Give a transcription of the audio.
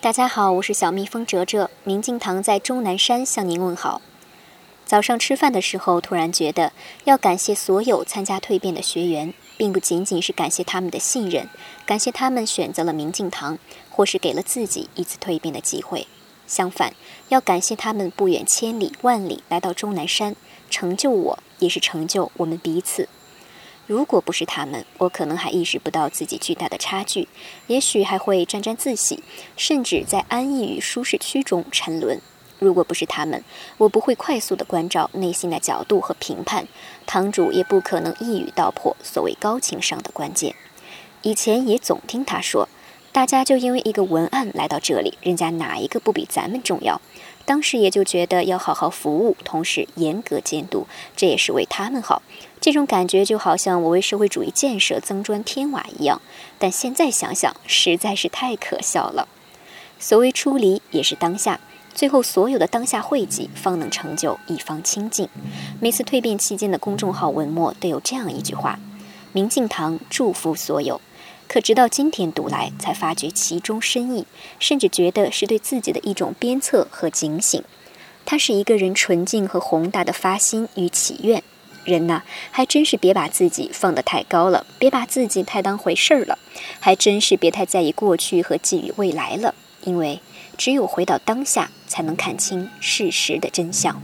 大家好，我是小蜜蜂哲哲，明镜堂在终南山向您问好。早上吃饭的时候，突然觉得要感谢所有参加蜕变的学员，并不仅仅是感谢他们的信任，感谢他们选择了明镜堂，或是给了自己一次蜕变的机会。相反，要感谢他们不远千里万里来到终南山，成就我，也是成就我们彼此。如果不是他们，我可能还意识不到自己巨大的差距，也许还会沾沾自喜，甚至在安逸与舒适区中沉沦。如果不是他们，我不会快速的关照内心的角度和评判，堂主也不可能一语道破所谓高情商的关键。以前也总听他说，大家就因为一个文案来到这里，人家哪一个不比咱们重要？当时也就觉得要好好服务，同时严格监督，这也是为他们好。这种感觉就好像我为社会主义建设增砖添瓦一样。但现在想想，实在是太可笑了。所谓出离，也是当下，最后所有的当下汇集，方能成就一方清净。每次蜕变期间的公众号文末都有这样一句话：“明镜堂祝福所有。”可直到今天读来，才发觉其中深意，甚至觉得是对自己的一种鞭策和警醒。它是一个人纯净和宏大的发心与祈愿。人呐，还真是别把自己放得太高了，别把自己太当回事儿了，还真是别太在意过去和寄予未来了。因为只有回到当下，才能看清事实的真相。